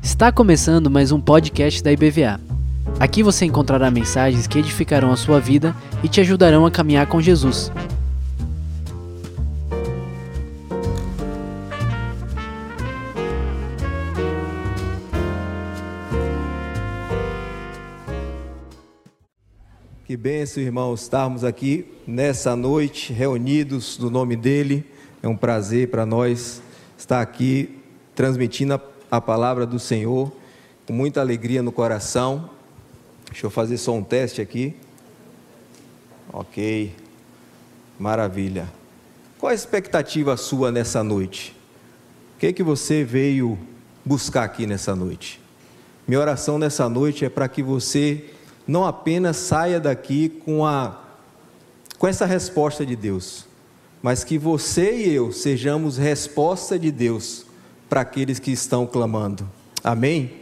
Está começando mais um podcast da IBVA. Aqui você encontrará mensagens que edificarão a sua vida e te ajudarão a caminhar com Jesus. Que benção, irmãos, estarmos aqui nessa noite reunidos no nome dEle. É um prazer para nós estar aqui transmitindo a palavra do Senhor com muita alegria no coração. Deixa eu fazer só um teste aqui. Ok, maravilha. Qual a expectativa sua nessa noite? O que é que você veio buscar aqui nessa noite? Minha oração nessa noite é para que você não apenas saia daqui com, a, com essa resposta de Deus, mas que você e eu sejamos resposta de Deus para aqueles que estão clamando. Amém?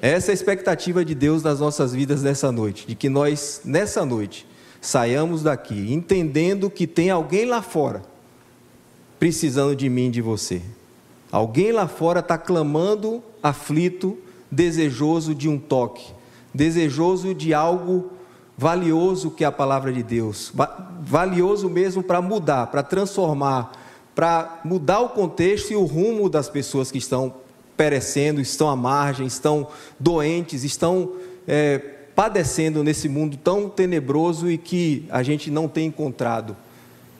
Essa é a expectativa de Deus nas nossas vidas nessa noite, de que nós, nessa noite, saiamos daqui entendendo que tem alguém lá fora precisando de mim e de você. Alguém lá fora está clamando, aflito, desejoso de um toque desejoso de algo valioso que é a palavra de Deus, valioso mesmo para mudar, para transformar, para mudar o contexto e o rumo das pessoas que estão perecendo, estão à margem, estão doentes, estão é, padecendo nesse mundo tão tenebroso e que a gente não tem encontrado.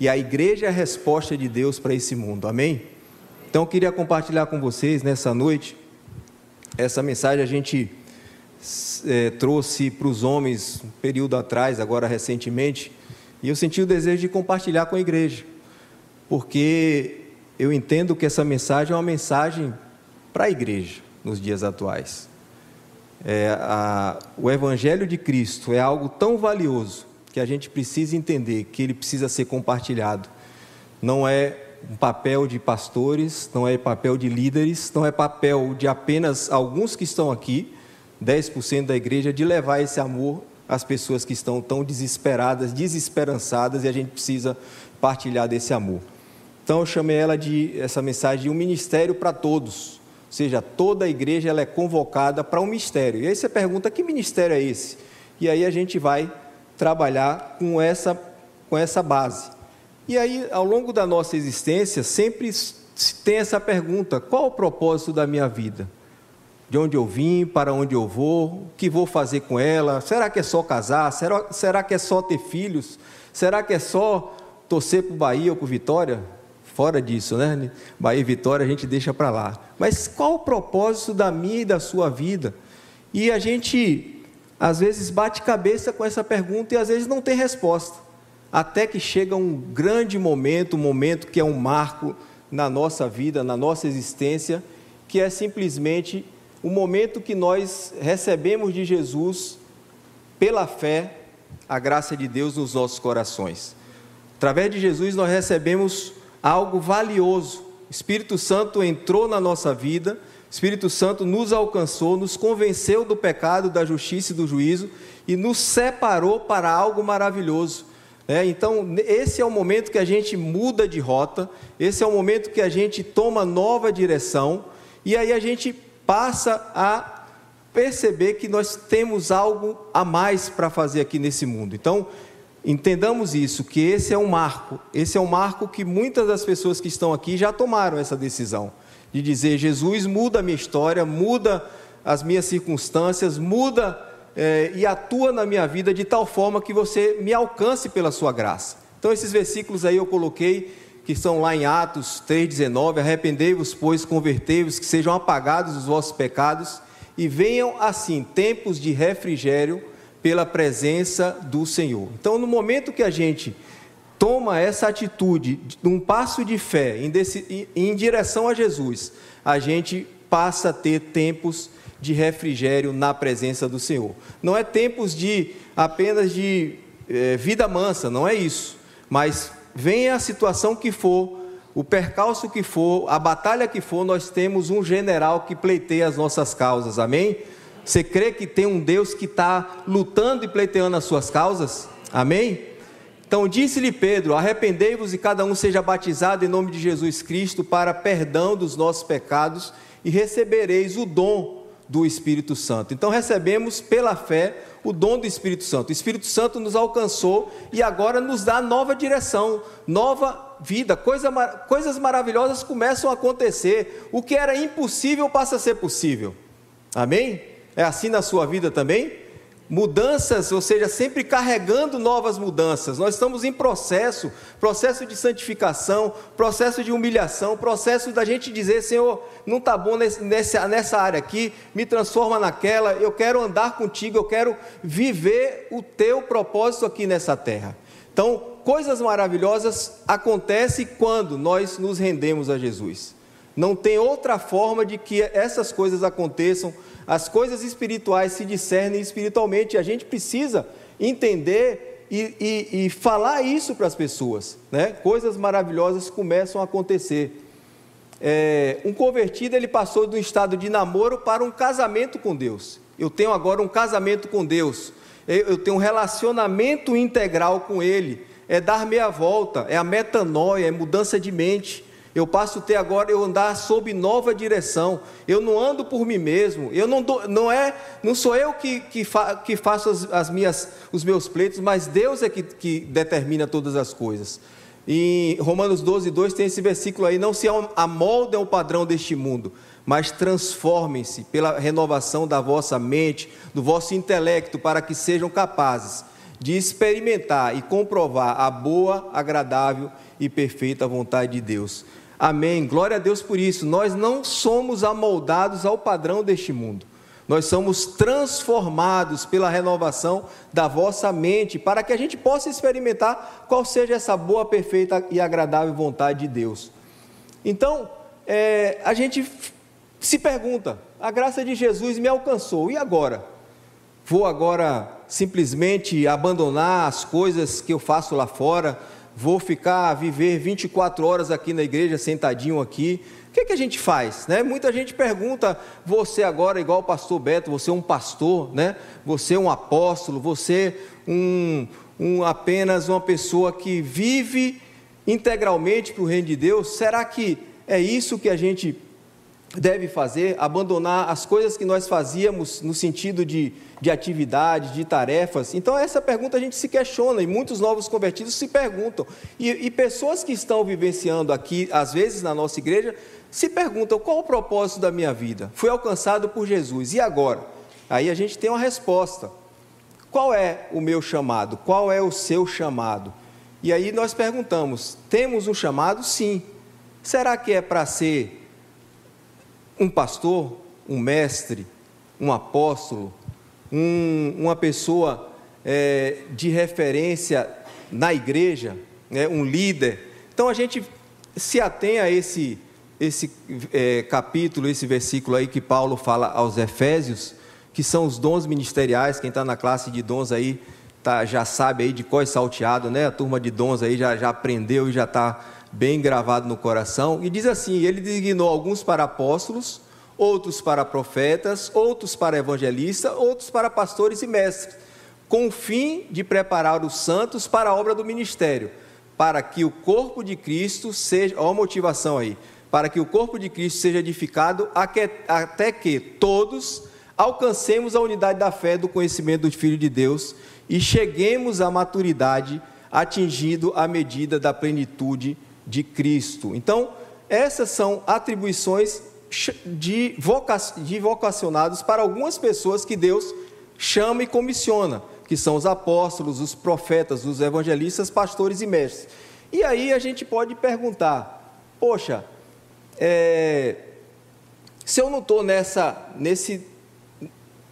E a igreja é a resposta de Deus para esse mundo, amém? Então eu queria compartilhar com vocês nessa noite essa mensagem. A gente é, trouxe para os homens um período atrás, agora recentemente, e eu senti o desejo de compartilhar com a igreja, porque eu entendo que essa mensagem é uma mensagem para a igreja nos dias atuais. É, a, o Evangelho de Cristo é algo tão valioso que a gente precisa entender que ele precisa ser compartilhado. Não é um papel de pastores, não é papel de líderes, não é papel de apenas alguns que estão aqui, 10% da igreja, de levar esse amor às pessoas que estão tão desesperadas, desesperançadas, e a gente precisa partilhar desse amor. Então eu chamei ela de essa mensagem de um ministério para todos. Ou seja, toda a igreja ela é convocada para um mistério. E aí você pergunta: que ministério é esse? E aí a gente vai trabalhar com essa, com essa base. E aí, ao longo da nossa existência, sempre tem essa pergunta: qual o propósito da minha vida? De onde eu vim, para onde eu vou, o que vou fazer com ela, será que é só casar, será, será que é só ter filhos, será que é só torcer para o Bahia ou para o Vitória? Fora disso, né? Bahia e Vitória a gente deixa para lá. Mas qual o propósito da minha e da sua vida? E a gente, às vezes, bate cabeça com essa pergunta e às vezes não tem resposta. Até que chega um grande momento, um momento que é um marco na nossa vida, na nossa existência, que é simplesmente o momento que nós recebemos de Jesus, pela fé, a graça de Deus nos nossos corações. Através de Jesus, nós recebemos algo valioso. O Espírito Santo entrou na nossa vida, o Espírito Santo nos alcançou, nos convenceu do pecado, da justiça e do juízo e nos separou para algo maravilhoso. É, então, esse é o momento que a gente muda de rota, esse é o momento que a gente toma nova direção, e aí a gente passa a perceber que nós temos algo a mais para fazer aqui nesse mundo. Então, entendamos isso, que esse é um marco, esse é um marco que muitas das pessoas que estão aqui já tomaram essa decisão de dizer: Jesus muda a minha história, muda as minhas circunstâncias, muda é, e atua na minha vida de tal forma que você me alcance pela sua graça. Então, esses versículos aí eu coloquei que estão lá em Atos 3,19: Arrependei-vos, pois, convertei-vos, que sejam apagados os vossos pecados, e venham assim tempos de refrigério pela presença do Senhor. Então, no momento que a gente toma essa atitude, um passo de fé em, desse, em direção a Jesus, a gente passa a ter tempos de refrigério na presença do Senhor. Não é tempos de apenas de é, vida mansa, não é isso, mas venha a situação que for, o percalço que for, a batalha que for, nós temos um general que pleiteia as nossas causas, amém? Você crê que tem um Deus que está lutando e pleiteando as suas causas? Amém? Então disse-lhe Pedro: Arrependei-vos e cada um seja batizado em nome de Jesus Cristo para perdão dos nossos pecados e recebereis o dom do Espírito Santo. Então recebemos pela fé o dom do Espírito Santo. O Espírito Santo nos alcançou e agora nos dá nova direção, nova vida. Coisa, coisas maravilhosas começam a acontecer. O que era impossível passa a ser possível. Amém? É assim na sua vida também? Mudanças, ou seja, sempre carregando novas mudanças. Nós estamos em processo, processo de santificação, processo de humilhação, processo da gente dizer, Senhor, não está bom nessa, nessa área aqui, me transforma naquela, eu quero andar contigo, eu quero viver o teu propósito aqui nessa terra. Então, coisas maravilhosas acontecem quando nós nos rendemos a Jesus. Não tem outra forma de que essas coisas aconteçam as coisas espirituais se discernem espiritualmente, a gente precisa entender e, e, e falar isso para as pessoas. Né? Coisas maravilhosas começam a acontecer. É, um convertido ele passou do estado de namoro para um casamento com Deus. Eu tenho agora um casamento com Deus. Eu tenho um relacionamento integral com Ele. É dar meia volta, é a metanoia, é mudança de mente. Eu passo a ter agora eu andar sob nova direção. Eu não ando por mim mesmo. Eu não, não é, não sou eu que, que, fa, que faço as, as, minhas, os meus pleitos, mas Deus é que, que determina todas as coisas. Em Romanos 12, 2 tem esse versículo aí: não se amoldem ao padrão deste mundo, mas transformem-se pela renovação da vossa mente, do vosso intelecto, para que sejam capazes de experimentar e comprovar a boa, agradável e perfeita vontade de Deus. Amém. Glória a Deus por isso. Nós não somos amoldados ao padrão deste mundo. Nós somos transformados pela renovação da vossa mente, para que a gente possa experimentar qual seja essa boa, perfeita e agradável vontade de Deus. Então, é, a gente se pergunta: a graça de Jesus me alcançou, e agora? Vou agora simplesmente abandonar as coisas que eu faço lá fora? Vou ficar, viver 24 horas aqui na igreja, sentadinho aqui. O que, é que a gente faz? Né? Muita gente pergunta, você agora, igual o pastor Beto, você é um pastor, né? você é um apóstolo, você um, um apenas uma pessoa que vive integralmente para o reino de Deus, será que é isso que a gente deve fazer? Abandonar as coisas que nós fazíamos no sentido de de atividades, de tarefas. Então, essa pergunta a gente se questiona e muitos novos convertidos se perguntam. E, e, pessoas que estão vivenciando aqui, às vezes na nossa igreja, se perguntam: qual o propósito da minha vida? Fui alcançado por Jesus, e agora? Aí a gente tem uma resposta: qual é o meu chamado? Qual é o seu chamado? E aí nós perguntamos: temos um chamado? Sim. Será que é para ser um pastor, um mestre, um apóstolo, um, uma pessoa é, de referência na igreja, né, um líder. Então a gente se atém a esse, esse é, capítulo, esse versículo aí que Paulo fala aos Efésios, que são os dons ministeriais. Quem está na classe de dons aí tá, já sabe aí de qual é salteado, né? A turma de dons aí já, já aprendeu e já está bem gravado no coração. E diz assim: Ele designou alguns para apóstolos outros para profetas, outros para evangelistas, outros para pastores e mestres, com o fim de preparar os santos para a obra do ministério, para que o corpo de Cristo seja, ó a motivação aí, para que o corpo de Cristo seja edificado até que todos alcancemos a unidade da fé do conhecimento do Filho de Deus e cheguemos à maturidade, atingindo a medida da plenitude de Cristo. Então, essas são atribuições de, voca de vocacionados para algumas pessoas que Deus chama e comissiona, que são os apóstolos, os profetas, os evangelistas, pastores e mestres. E aí a gente pode perguntar: poxa, é, se eu não estou nessa, nesse,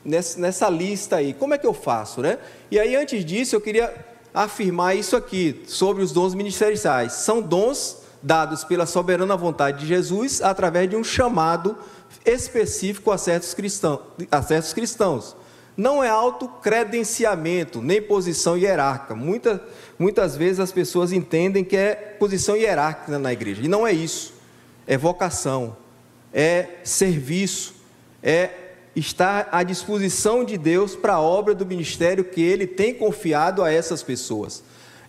nessa, nessa lista aí, como é que eu faço, né? E aí antes disso eu queria afirmar isso aqui sobre os dons ministeriais. São dons dados pela soberana vontade de Jesus através de um chamado específico a certos cristãos. A certos cristãos. Não é autocredenciamento, nem posição hierárquica. Muita, muitas vezes as pessoas entendem que é posição hierárquica na igreja. E não é isso. É vocação, é serviço, é estar à disposição de Deus para a obra do ministério que Ele tem confiado a essas pessoas.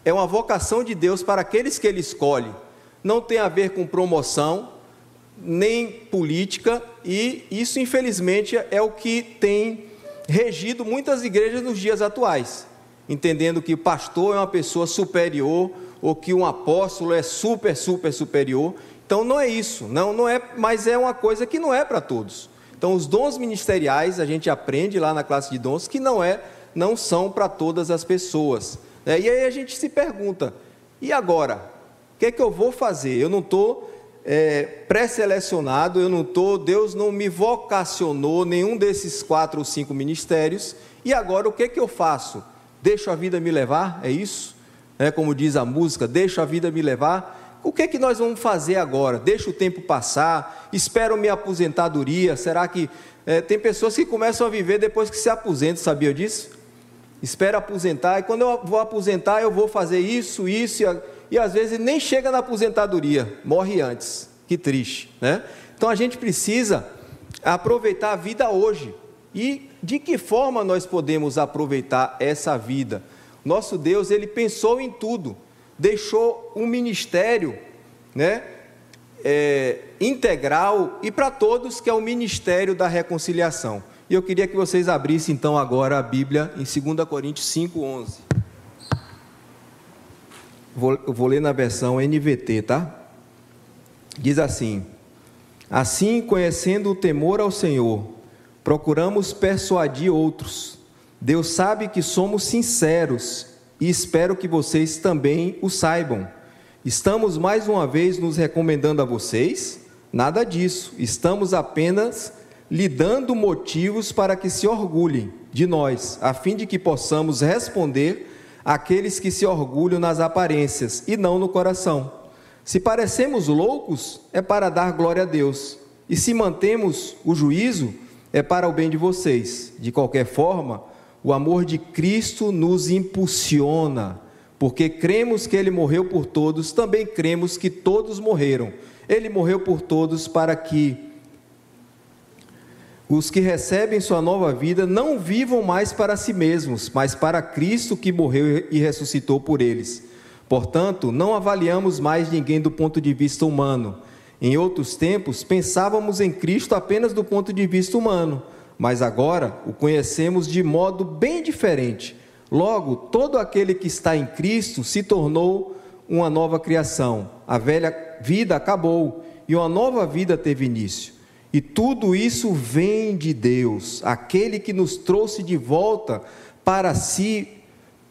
é uma vocação de Deus para aqueles que Ele escolhe. Não tem a ver com promoção, nem política, e isso, infelizmente, é o que tem regido muitas igrejas nos dias atuais, entendendo que pastor é uma pessoa superior, ou que um apóstolo é super, super superior. Então não é isso, não, não é, mas é uma coisa que não é para todos. Então os dons ministeriais a gente aprende lá na classe de dons que não é, não são para todas as pessoas. Né? E aí a gente se pergunta: e agora? O que é que eu vou fazer? Eu não estou é, pré-selecionado, eu não estou, Deus não me vocacionou nenhum desses quatro ou cinco ministérios, e agora o que é que eu faço? Deixo a vida me levar? É isso? É como diz a música, deixo a vida me levar. O que é que nós vamos fazer agora? Deixa o tempo passar, espero minha aposentadoria. Será que é, tem pessoas que começam a viver depois que se aposentam, sabia disso? Espera aposentar, e quando eu vou aposentar, eu vou fazer isso, isso, e, e às vezes nem chega na aposentadoria, morre antes. Que triste, né? Então a gente precisa aproveitar a vida hoje. E de que forma nós podemos aproveitar essa vida? Nosso Deus, ele pensou em tudo, deixou um ministério, né? É, integral e para todos, que é o ministério da reconciliação. E eu queria que vocês abrissem então agora a Bíblia em 2 Coríntios 5:11. Vou, vou ler na versão NVT, tá? Diz assim: Assim, conhecendo o temor ao Senhor, procuramos persuadir outros. Deus sabe que somos sinceros e espero que vocês também o saibam. Estamos mais uma vez nos recomendando a vocês? Nada disso. Estamos apenas lhe dando motivos para que se orgulhem de nós, a fim de que possamos responder àqueles que se orgulham nas aparências e não no coração. Se parecemos loucos, é para dar glória a Deus, e se mantemos o juízo, é para o bem de vocês. De qualquer forma, o amor de Cristo nos impulsiona, porque cremos que Ele morreu por todos, também cremos que todos morreram. Ele morreu por todos para que os que recebem sua nova vida não vivam mais para si mesmos, mas para Cristo que morreu e ressuscitou por eles. Portanto, não avaliamos mais ninguém do ponto de vista humano. Em outros tempos, pensávamos em Cristo apenas do ponto de vista humano, mas agora o conhecemos de modo bem diferente. Logo, todo aquele que está em Cristo se tornou uma nova criação. A velha vida acabou e uma nova vida teve início. E tudo isso vem de Deus, aquele que nos trouxe de volta para si,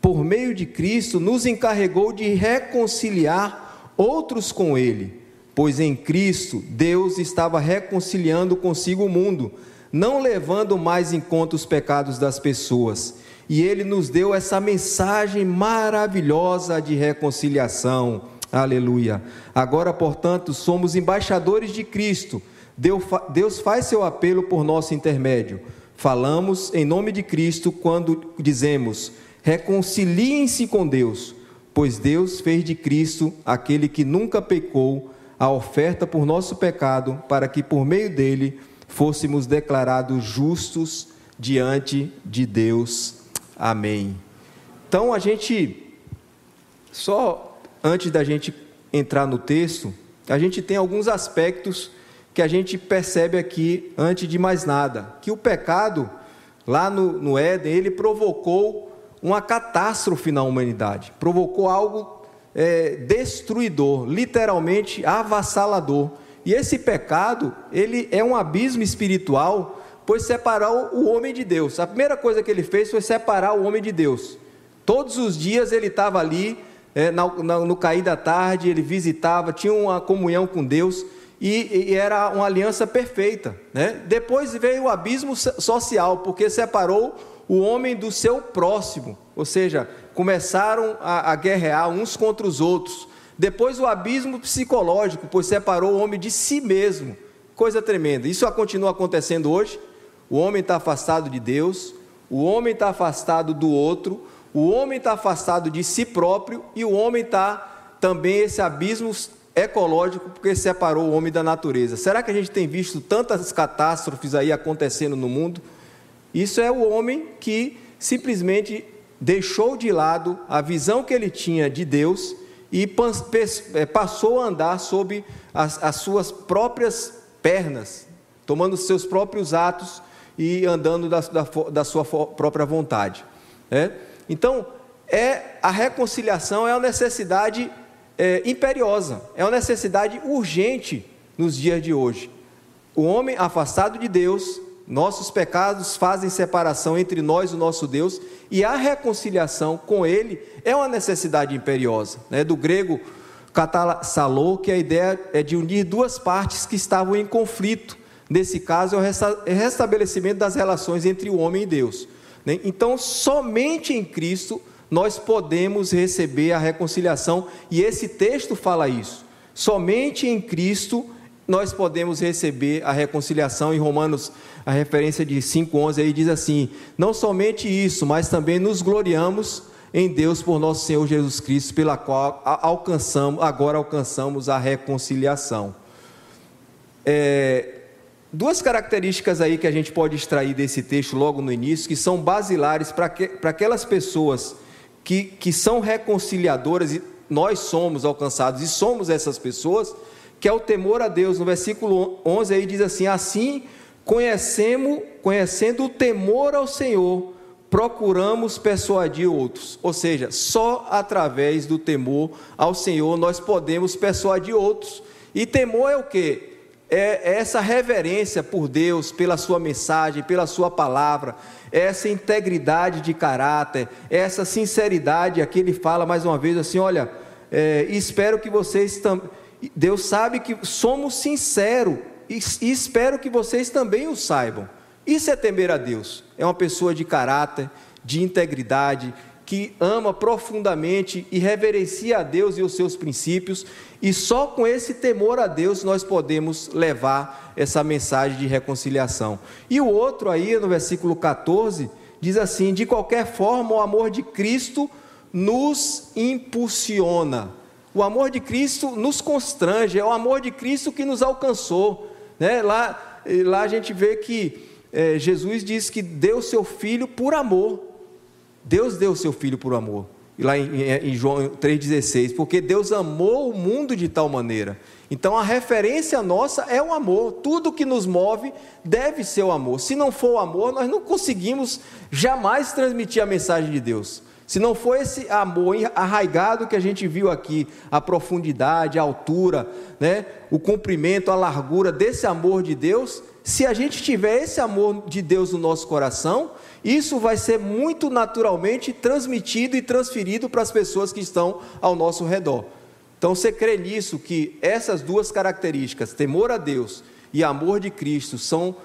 por meio de Cristo, nos encarregou de reconciliar outros com Ele, pois em Cristo Deus estava reconciliando consigo o mundo, não levando mais em conta os pecados das pessoas. E Ele nos deu essa mensagem maravilhosa de reconciliação. Aleluia. Agora, portanto, somos embaixadores de Cristo Deus faz seu apelo por nosso intermédio. Falamos em nome de Cristo quando dizemos: reconciliem-se com Deus, pois Deus fez de Cristo aquele que nunca pecou a oferta por nosso pecado, para que por meio dele fôssemos declarados justos diante de Deus. Amém. Então a gente, só antes da gente entrar no texto, a gente tem alguns aspectos que a gente percebe aqui, antes de mais nada, que o pecado, lá no, no Éden, ele provocou uma catástrofe na humanidade, provocou algo é, destruidor, literalmente avassalador. E esse pecado, ele é um abismo espiritual, pois separou o homem de Deus. A primeira coisa que ele fez foi separar o homem de Deus. Todos os dias ele estava ali, é, no, no cair da tarde, ele visitava, tinha uma comunhão com Deus, e, e, era uma aliança perfeita. Né? Depois veio o abismo social, porque separou o homem do seu próximo, ou seja, começaram a, a guerrear uns contra os outros. Depois o abismo psicológico, pois separou o homem de si mesmo. Coisa tremenda. Isso continua acontecendo hoje. O homem está afastado de Deus, o homem está afastado do outro, o homem está afastado de si próprio e o homem está também esse abismo ecológico porque separou o homem da natureza. Será que a gente tem visto tantas catástrofes aí acontecendo no mundo? Isso é o homem que simplesmente deixou de lado a visão que ele tinha de Deus e é, passou a andar sob as, as suas próprias pernas, tomando seus próprios atos e andando da, da, da sua própria vontade. É? Então, é a reconciliação é uma necessidade é, imperiosa, é uma necessidade urgente nos dias de hoje. O homem afastado de Deus, nossos pecados fazem separação entre nós e o nosso Deus, e a reconciliação com Ele é uma necessidade imperiosa. Né? Do grego katalsalô, que a ideia é de unir duas partes que estavam em conflito. Nesse caso, é o restabelecimento das relações entre o homem e Deus. Né? Então, somente em Cristo nós podemos receber a reconciliação, e esse texto fala isso. Somente em Cristo nós podemos receber a reconciliação. Em Romanos, a referência de 5,11 aí diz assim: Não somente isso, mas também nos gloriamos em Deus por nosso Senhor Jesus Cristo, pela qual alcançamos, agora alcançamos a reconciliação. É, duas características aí que a gente pode extrair desse texto logo no início, que são basilares para aquelas pessoas que, que são reconciliadoras, e nós somos alcançados e somos essas pessoas, que é o temor a Deus. No versículo 11 aí diz assim: Assim conhecemos, conhecendo o temor ao Senhor, procuramos persuadir outros. Ou seja, só através do temor ao Senhor nós podemos persuadir outros. E temor é o que? É, é essa reverência por Deus, pela sua mensagem, pela sua palavra, essa integridade de caráter, essa sinceridade. Aqui ele fala mais uma vez assim: olha, é, espero que vocês também. Deus sabe que somos sinceros e, e espero que vocês também o saibam. Isso é temer a Deus. É uma pessoa de caráter, de integridade, que ama profundamente e reverencia a Deus e os seus princípios, e só com esse temor a Deus nós podemos levar essa mensagem de reconciliação. E o outro aí, no versículo 14, diz assim: De qualquer forma, o amor de Cristo nos impulsiona. O amor de Cristo nos constrange, é o amor de Cristo que nos alcançou. Né? Lá, lá a gente vê que é, Jesus diz que deu seu filho por amor. Deus deu seu filho por amor. E lá em, em João 3,16, porque Deus amou o mundo de tal maneira. Então a referência nossa é o amor. Tudo que nos move deve ser o amor. Se não for o amor, nós não conseguimos jamais transmitir a mensagem de Deus. Se não for esse amor arraigado que a gente viu aqui, a profundidade, a altura, né, o comprimento, a largura desse amor de Deus, se a gente tiver esse amor de Deus no nosso coração, isso vai ser muito naturalmente transmitido e transferido para as pessoas que estão ao nosso redor. Então você crê nisso que essas duas características, temor a Deus e amor de Cristo, são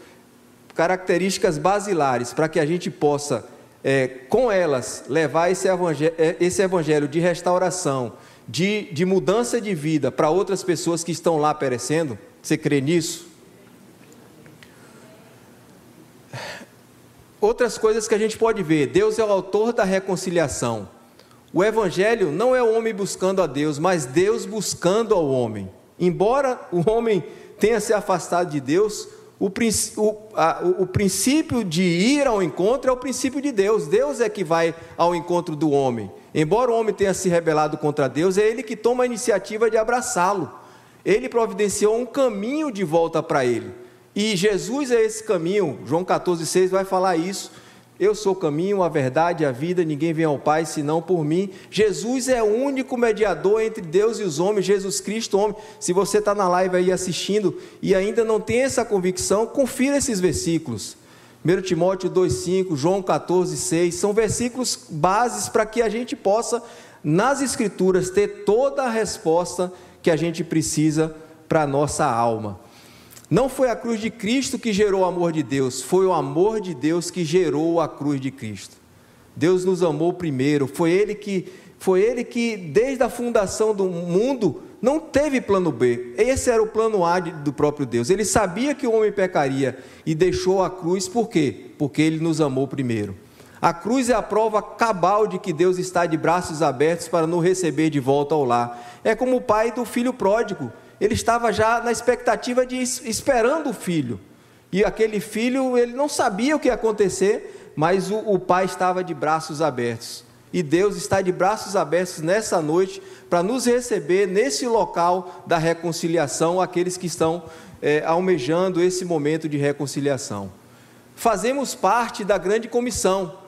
características basilares para que a gente possa, é, com elas, levar esse evangelho, é, esse evangelho de restauração, de, de mudança de vida para outras pessoas que estão lá perecendo? Você crê nisso? Outras coisas que a gente pode ver: Deus é o autor da reconciliação. O Evangelho não é o homem buscando a Deus, mas Deus buscando ao homem. Embora o homem tenha se afastado de Deus, o, o, o, princípio de ir ao encontro é o princípio de Deus. Deus é que vai ao encontro do homem. Embora o homem tenha se rebelado contra Deus, é ele que toma a iniciativa de abraçá-lo. Ele providenciou um caminho de volta para ele. E Jesus é esse caminho, João 14,6 vai falar isso. Eu sou o caminho, a verdade, a vida, ninguém vem ao Pai senão por mim. Jesus é o único mediador entre Deus e os homens, Jesus Cristo, homem. Se você está na live aí assistindo e ainda não tem essa convicção, confira esses versículos. 1 Timóteo 2,5, João 14,6, são versículos bases para que a gente possa, nas Escrituras, ter toda a resposta que a gente precisa para a nossa alma. Não foi a cruz de Cristo que gerou o amor de Deus, foi o amor de Deus que gerou a cruz de Cristo. Deus nos amou primeiro, foi ele que foi ele que desde a fundação do mundo não teve plano B. Esse era o plano A do próprio Deus. Ele sabia que o homem pecaria e deixou a cruz por quê? Porque ele nos amou primeiro. A cruz é a prova cabal de que Deus está de braços abertos para nos receber de volta ao lar. É como o pai do filho pródigo ele estava já na expectativa de esperando o filho. E aquele filho, ele não sabia o que ia acontecer, mas o, o Pai estava de braços abertos. E Deus está de braços abertos nessa noite para nos receber nesse local da reconciliação, aqueles que estão é, almejando esse momento de reconciliação. Fazemos parte da grande comissão.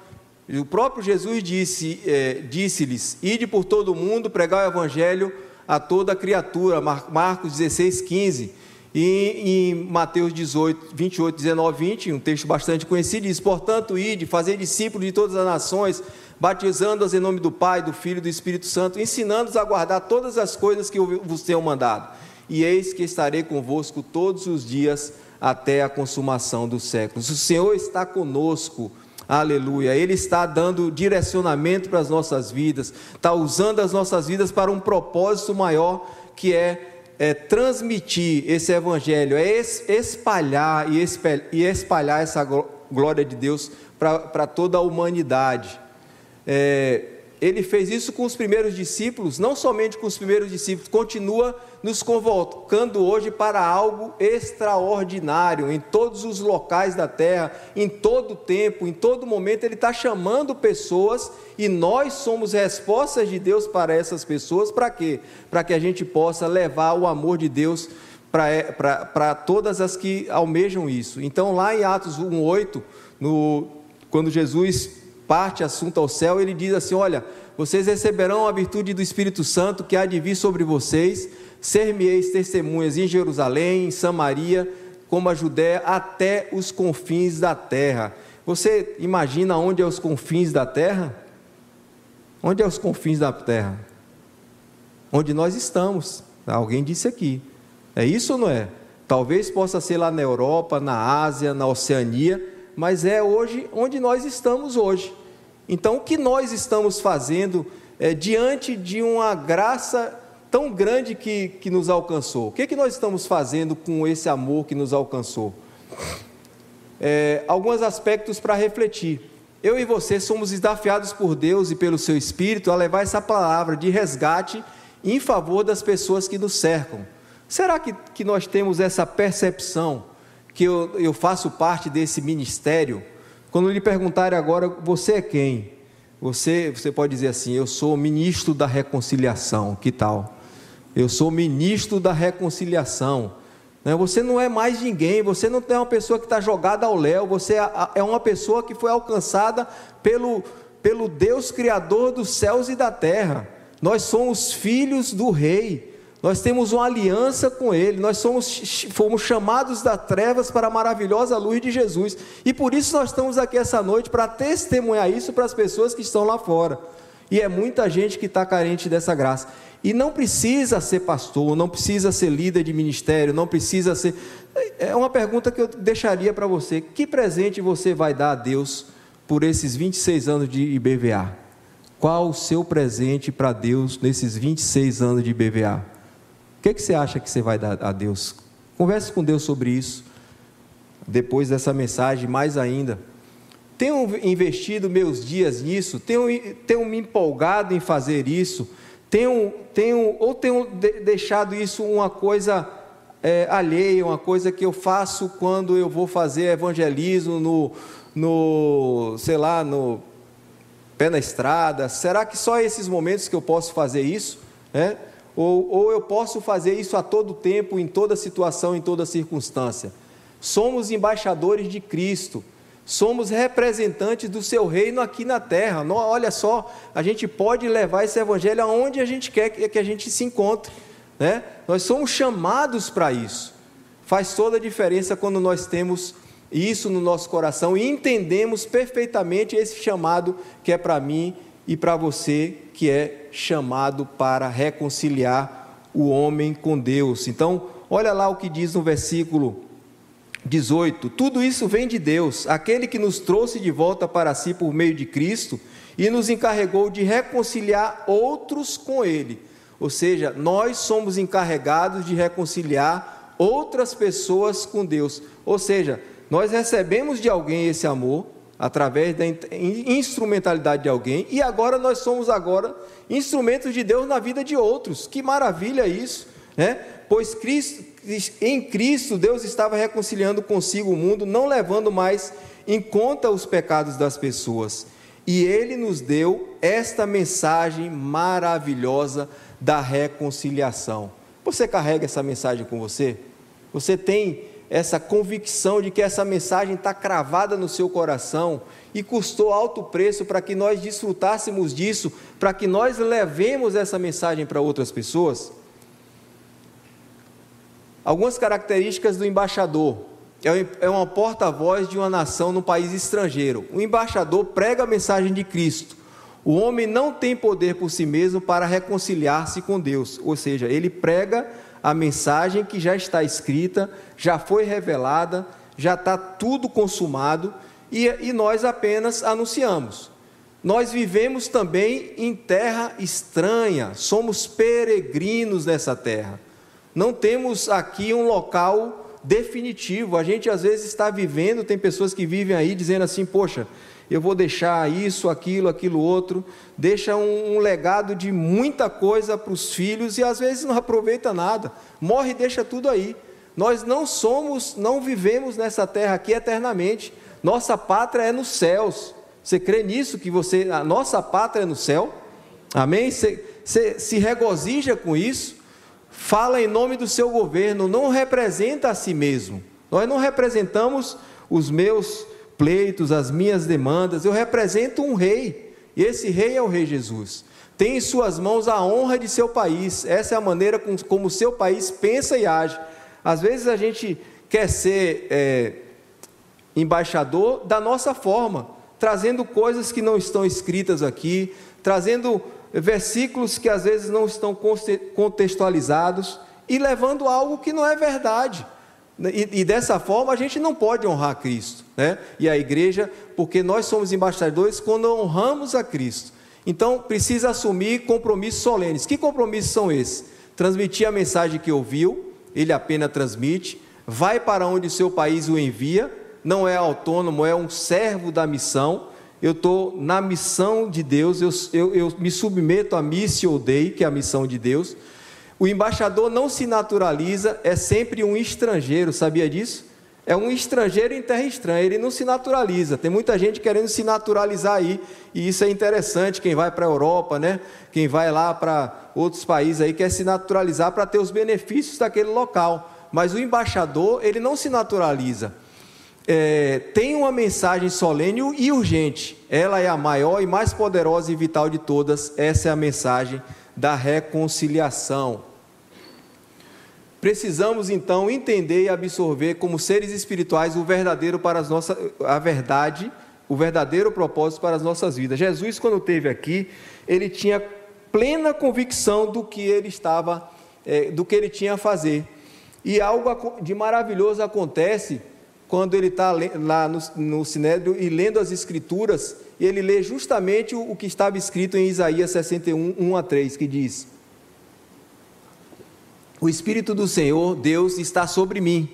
O próprio Jesus disse, é, disse-lhes: Ide por todo o mundo, pregar o evangelho a toda criatura. Marcos 16, 15. E em Mateus 18, 28, 19, 20, um texto bastante conhecido, diz: Portanto, ide, fazer discípulos de todas as nações, batizando-as em nome do Pai, do Filho e do Espírito Santo, ensinando-os a guardar todas as coisas que eu vos tenho mandado. E eis que estarei convosco todos os dias até a consumação dos séculos. O Senhor está conosco. Aleluia. Ele está dando direcionamento para as nossas vidas, está usando as nossas vidas para um propósito maior que é, é transmitir esse evangelho, é espalhar e espalhar essa glória de Deus para toda a humanidade é, ele fez isso com os primeiros discípulos, não somente com os primeiros discípulos, continua nos convocando hoje para algo extraordinário em todos os locais da terra, em todo tempo, em todo momento. Ele está chamando pessoas e nós somos respostas de Deus para essas pessoas. Para quê? Para que a gente possa levar o amor de Deus para todas as que almejam isso. Então, lá em Atos 1,8, quando Jesus parte assunto ao céu, ele diz assim: Olha, vocês receberão a virtude do Espírito Santo que há de vir sobre vocês, ser-me-eis testemunhas em Jerusalém, em Samaria, como a Judéia, até os confins da terra. Você imagina onde é os confins da terra? Onde é os confins da terra? Onde nós estamos. Alguém disse aqui. É isso ou não é? Talvez possa ser lá na Europa, na Ásia, na Oceania, mas é hoje onde nós estamos hoje. Então, o que nós estamos fazendo é, diante de uma graça tão grande que, que nos alcançou? O que, é que nós estamos fazendo com esse amor que nos alcançou? É, alguns aspectos para refletir. Eu e você somos desafiados por Deus e pelo seu Espírito a levar essa palavra de resgate em favor das pessoas que nos cercam. Será que, que nós temos essa percepção que eu, eu faço parte desse ministério? Quando lhe perguntarem agora, você é quem? Você, você pode dizer assim: eu sou ministro da reconciliação, que tal? Eu sou ministro da reconciliação. Né? Você não é mais ninguém, você não é uma pessoa que está jogada ao léu, você é, é uma pessoa que foi alcançada pelo, pelo Deus Criador dos céus e da terra. Nós somos filhos do Rei. Nós temos uma aliança com Ele, nós somos, fomos chamados das trevas para a maravilhosa luz de Jesus, e por isso nós estamos aqui essa noite para testemunhar isso para as pessoas que estão lá fora. E é muita gente que está carente dessa graça. E não precisa ser pastor, não precisa ser líder de ministério, não precisa ser. É uma pergunta que eu deixaria para você: que presente você vai dar a Deus por esses 26 anos de IBVA? Qual o seu presente para Deus nesses 26 anos de IBVA? Que, que você acha que você vai dar a Deus? Converse com Deus sobre isso. Depois dessa mensagem, mais ainda. Tenho investido meus dias nisso, tenho, tenho me empolgado em fazer isso, tenho, tenho ou tenho deixado isso uma coisa é, alheia, uma coisa que eu faço quando eu vou fazer evangelismo no, no sei lá, no pé na estrada. Será que só esses momentos que eu posso fazer isso? É? Ou, ou eu posso fazer isso a todo tempo, em toda situação, em toda circunstância. Somos embaixadores de Cristo, somos representantes do seu reino aqui na terra. olha só, a gente pode levar esse evangelho aonde a gente quer que a gente se encontre. Né? Nós somos chamados para isso. Faz toda a diferença quando nós temos isso no nosso coração e entendemos perfeitamente esse chamado que é para mim e para você que é chamado para reconciliar o homem com Deus. Então, olha lá o que diz no versículo 18: Tudo isso vem de Deus, aquele que nos trouxe de volta para si por meio de Cristo e nos encarregou de reconciliar outros com Ele. Ou seja, nós somos encarregados de reconciliar outras pessoas com Deus. Ou seja, nós recebemos de alguém esse amor, através da instrumentalidade de alguém, e agora nós somos agora instrumentos de Deus na vida de outros. Que maravilha isso, né? Pois Cristo, em Cristo Deus estava reconciliando consigo o mundo, não levando mais em conta os pecados das pessoas. E ele nos deu esta mensagem maravilhosa da reconciliação. Você carrega essa mensagem com você? Você tem essa convicção de que essa mensagem está cravada no seu coração e custou alto preço para que nós desfrutássemos disso, para que nós levemos essa mensagem para outras pessoas? Algumas características do embaixador. É uma porta-voz de uma nação no país estrangeiro. O embaixador prega a mensagem de Cristo. O homem não tem poder por si mesmo para reconciliar-se com Deus, ou seja, ele prega a mensagem que já está escrita, já foi revelada, já está tudo consumado e, e nós apenas anunciamos. Nós vivemos também em terra estranha, somos peregrinos nessa terra. Não temos aqui um local definitivo. A gente às vezes está vivendo, tem pessoas que vivem aí dizendo assim: poxa, eu vou deixar isso, aquilo, aquilo outro, deixa um, um legado de muita coisa para os filhos e às vezes não aproveita nada, morre e deixa tudo aí. Nós não somos, não vivemos nessa terra aqui eternamente. Nossa pátria é nos céus. Você crê nisso que você, a nossa pátria é no céu? Amém? Você, você se regozija com isso? fala em nome do seu governo, não representa a si mesmo. Nós não representamos os meus pleitos, as minhas demandas, eu represento um rei, e esse rei é o Rei Jesus. Tem em suas mãos a honra de seu país, essa é a maneira como o seu país pensa e age. Às vezes a gente quer ser é, embaixador da nossa forma, trazendo coisas que não estão escritas aqui, trazendo versículos que às vezes não estão contextualizados e levando algo que não é verdade. E, e, dessa forma a gente não pode honrar Cristo, né? E a igreja, porque nós somos embaixadores quando honramos a Cristo. Então precisa assumir compromissos solenes. Que compromissos são esses? Transmitir a mensagem que ouviu, ele apenas transmite, vai para onde seu país o envia, não é autônomo, é um servo da missão eu estou na missão de Deus, eu, eu, eu me submeto à missio dei, que é a missão de Deus. O embaixador não se naturaliza, é sempre um estrangeiro, sabia disso? É um estrangeiro em terra estranha, ele não se naturaliza. Tem muita gente querendo se naturalizar aí, e isso é interessante. Quem vai para a Europa, né? Quem vai lá para outros países aí quer se naturalizar para ter os benefícios daquele local. Mas o embaixador, ele não se naturaliza é, tem uma mensagem solene e urgente. Ela é a maior e mais poderosa e vital de todas. Essa é a mensagem da reconciliação. Precisamos então entender e absorver como seres espirituais o verdadeiro para as nossas a verdade, o verdadeiro propósito para as nossas vidas. Jesus quando esteve aqui, ele tinha plena convicção do que ele estava, é, do que ele tinha a fazer. E algo de maravilhoso acontece quando ele está lá no, no Sinédrio e lendo as Escrituras, ele lê justamente o, o que estava escrito em Isaías 61, 1 a 3, que diz: O Espírito do Senhor, Deus, está sobre mim,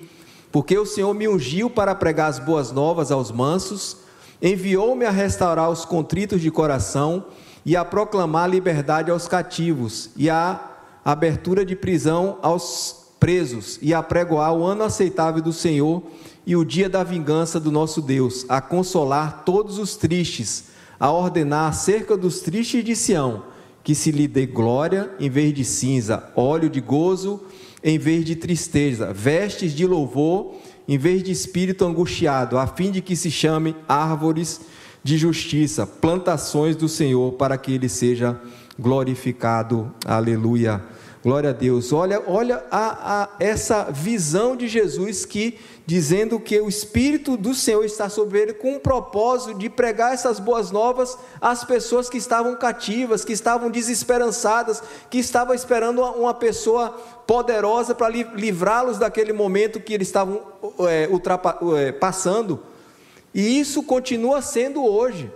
porque o Senhor me ungiu para pregar as boas novas aos mansos, enviou-me a restaurar os contritos de coração e a proclamar liberdade aos cativos e a abertura de prisão aos presos e a pregoar o ano aceitável do Senhor e o dia da vingança do nosso Deus, a consolar todos os tristes, a ordenar acerca dos tristes de Sião, que se lhe dê glória em vez de cinza, óleo de gozo em vez de tristeza, vestes de louvor em vez de espírito angustiado, a fim de que se chame árvores de justiça, plantações do Senhor, para que ele seja glorificado. Aleluia. Glória a Deus. Olha, olha a, a, essa visão de Jesus que dizendo que o Espírito do Senhor está sobre ele com o propósito de pregar essas boas novas às pessoas que estavam cativas, que estavam desesperançadas, que estavam esperando uma pessoa poderosa para livrá-los daquele momento que eles estavam é, é, passando. E isso continua sendo hoje.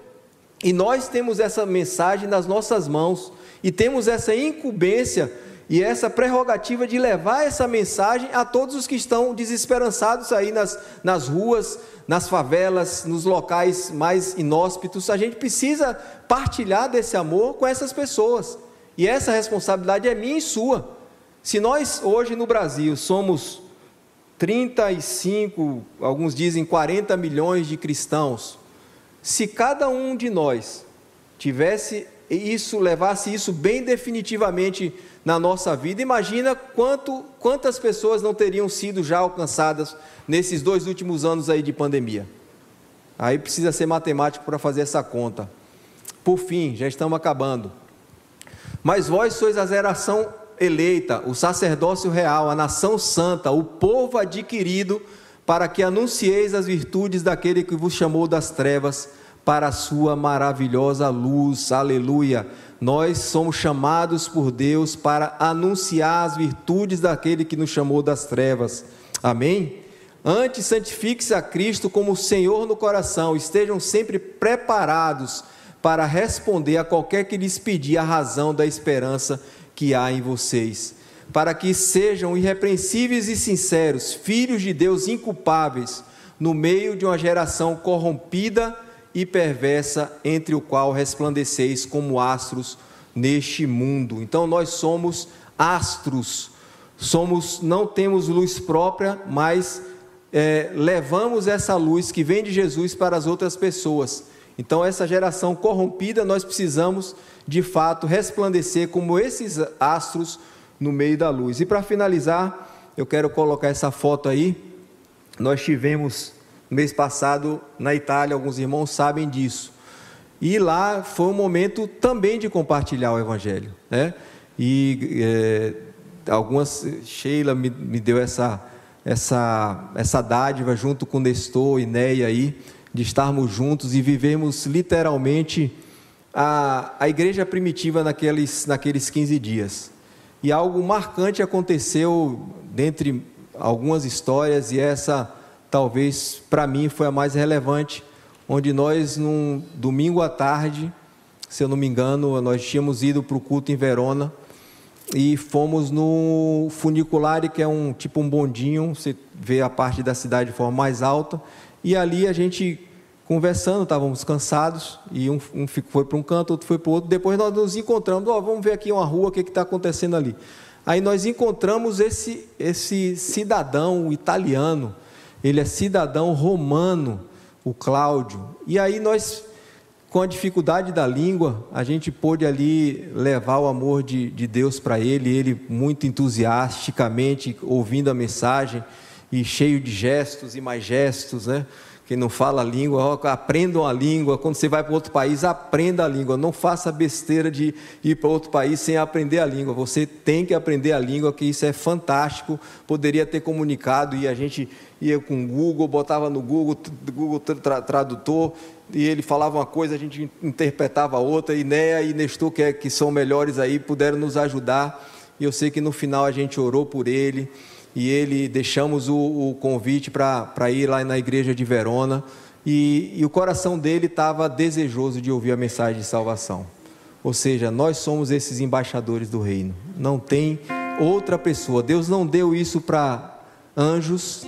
E nós temos essa mensagem nas nossas mãos e temos essa incumbência e essa prerrogativa de levar essa mensagem a todos os que estão desesperançados aí nas, nas ruas, nas favelas, nos locais mais inóspitos. A gente precisa partilhar desse amor com essas pessoas. E essa responsabilidade é minha e sua. Se nós hoje no Brasil somos 35, alguns dizem 40 milhões de cristãos. Se cada um de nós tivesse isso, levasse isso bem definitivamente na nossa vida, imagina quanto, quantas pessoas não teriam sido já alcançadas nesses dois últimos anos aí de pandemia. Aí precisa ser matemático para fazer essa conta. Por fim, já estamos acabando. Mas vós sois a geração eleita, o sacerdócio real, a nação santa, o povo adquirido, para que anuncieis as virtudes daquele que vos chamou das trevas para a sua maravilhosa luz. Aleluia. Nós somos chamados por Deus para anunciar as virtudes daquele que nos chamou das trevas. Amém? Antes, santifique-se a Cristo como Senhor no coração, estejam sempre preparados para responder a qualquer que lhes pedir a razão da esperança que há em vocês, para que sejam irrepreensíveis e sinceros, filhos de Deus inculpáveis, no meio de uma geração corrompida e perversa, entre o qual resplandeceis como astros neste mundo. Então nós somos astros, somos, não temos luz própria, mas é, levamos essa luz que vem de Jesus para as outras pessoas. Então, essa geração corrompida, nós precisamos de fato resplandecer como esses astros no meio da luz. E para finalizar, eu quero colocar essa foto aí. Nós tivemos mês passado na Itália, alguns irmãos sabem disso. E lá foi um momento também de compartilhar o Evangelho. Né? E é, algumas, Sheila me, me deu essa essa, essa dádiva junto com Nestor e Neia aí, de estarmos juntos e vivemos literalmente a, a igreja primitiva naqueles, naqueles 15 dias. E algo marcante aconteceu dentre algumas histórias, e essa talvez para mim foi a mais relevante, onde nós, num domingo à tarde, se eu não me engano, nós tínhamos ido para o culto em Verona, e fomos no funicular, que é um tipo um bondinho, você vê a parte da cidade de forma mais alta, e ali a gente conversando, estávamos cansados, e um, um foi para um canto, outro foi para o outro, depois nós nos encontramos, oh, vamos ver aqui uma rua, o que está acontecendo ali. Aí nós encontramos esse, esse cidadão italiano, ele é cidadão romano, o Cláudio, e aí nós com a dificuldade da língua, a gente pôde ali levar o amor de, de Deus para ele, ele muito entusiasticamente ouvindo a mensagem e cheio de gestos e mais gestos, né? Quem não fala a língua, aprendam a língua. Quando você vai para outro país, aprenda a língua. Não faça besteira de ir para outro país sem aprender a língua. Você tem que aprender a língua, que isso é fantástico. Poderia ter comunicado e a gente ia com o Google, botava no Google, Google Tradutor, e ele falava uma coisa, a gente interpretava outra, e Néa e Nestor, que, é, que são melhores aí, puderam nos ajudar, e eu sei que no final a gente orou por ele, e ele deixamos o, o convite para ir lá na igreja de Verona, e, e o coração dele estava desejoso de ouvir a mensagem de salvação. Ou seja, nós somos esses embaixadores do reino, não tem outra pessoa, Deus não deu isso para anjos,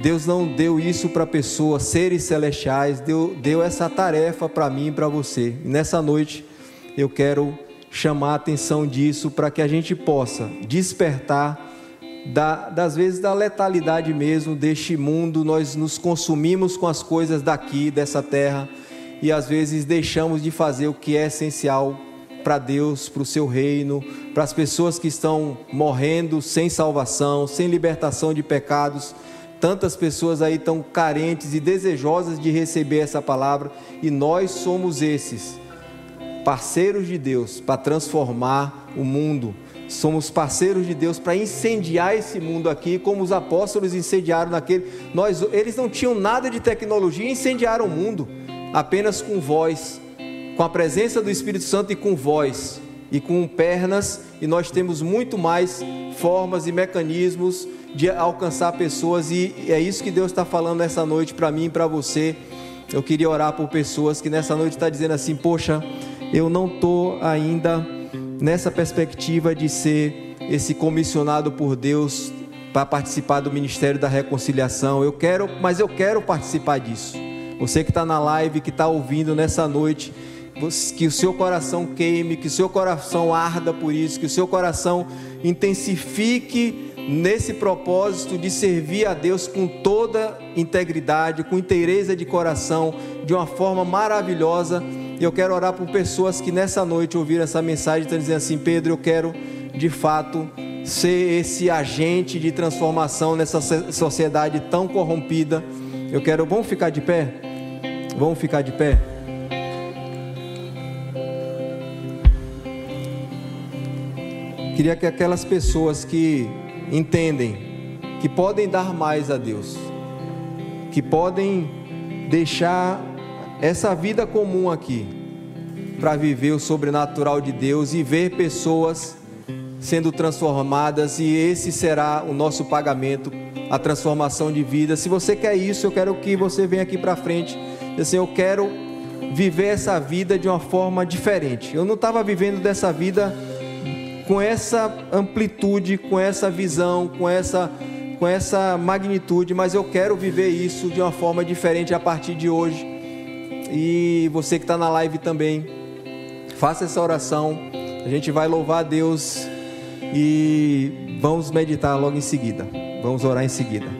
Deus não deu isso para pessoas, seres celestiais, deu, deu essa tarefa para mim e para você. E nessa noite eu quero chamar a atenção disso para que a gente possa despertar da, das vezes da letalidade mesmo deste mundo. Nós nos consumimos com as coisas daqui, dessa terra, e às vezes deixamos de fazer o que é essencial para Deus, para o seu reino, para as pessoas que estão morrendo sem salvação, sem libertação de pecados Tantas pessoas aí tão carentes e desejosas de receber essa palavra, e nós somos esses, parceiros de Deus para transformar o mundo. Somos parceiros de Deus para incendiar esse mundo aqui, como os apóstolos incendiaram naquele. Nós, eles não tinham nada de tecnologia e incendiaram o mundo, apenas com voz, com a presença do Espírito Santo e com voz e com pernas, e nós temos muito mais formas e mecanismos de alcançar pessoas, e é isso que Deus está falando nessa noite para mim e para você. Eu queria orar por pessoas que nessa noite está dizendo assim: Poxa, eu não estou ainda nessa perspectiva de ser esse comissionado por Deus para participar do ministério da reconciliação. Eu quero, mas eu quero participar disso. Você que está na live, que está ouvindo nessa noite, que o seu coração queime, que o seu coração arda por isso, que o seu coração intensifique nesse propósito de servir a Deus com toda integridade, com inteireza de coração, de uma forma maravilhosa. E eu quero orar por pessoas que nessa noite ouviram essa mensagem e estão dizendo assim: Pedro, eu quero de fato ser esse agente de transformação nessa sociedade tão corrompida. Eu quero, vamos ficar de pé? Vamos ficar de pé? Queria que aquelas pessoas que entendem que podem dar mais a Deus, que podem deixar essa vida comum aqui para viver o sobrenatural de Deus e ver pessoas sendo transformadas e esse será o nosso pagamento, a transformação de vida. Se você quer isso, eu quero que você venha aqui para frente. Assim, eu quero viver essa vida de uma forma diferente. Eu não estava vivendo dessa vida com essa amplitude, com essa visão, com essa com essa magnitude, mas eu quero viver isso de uma forma diferente a partir de hoje. E você que está na live também, faça essa oração. A gente vai louvar a Deus e vamos meditar logo em seguida. Vamos orar em seguida.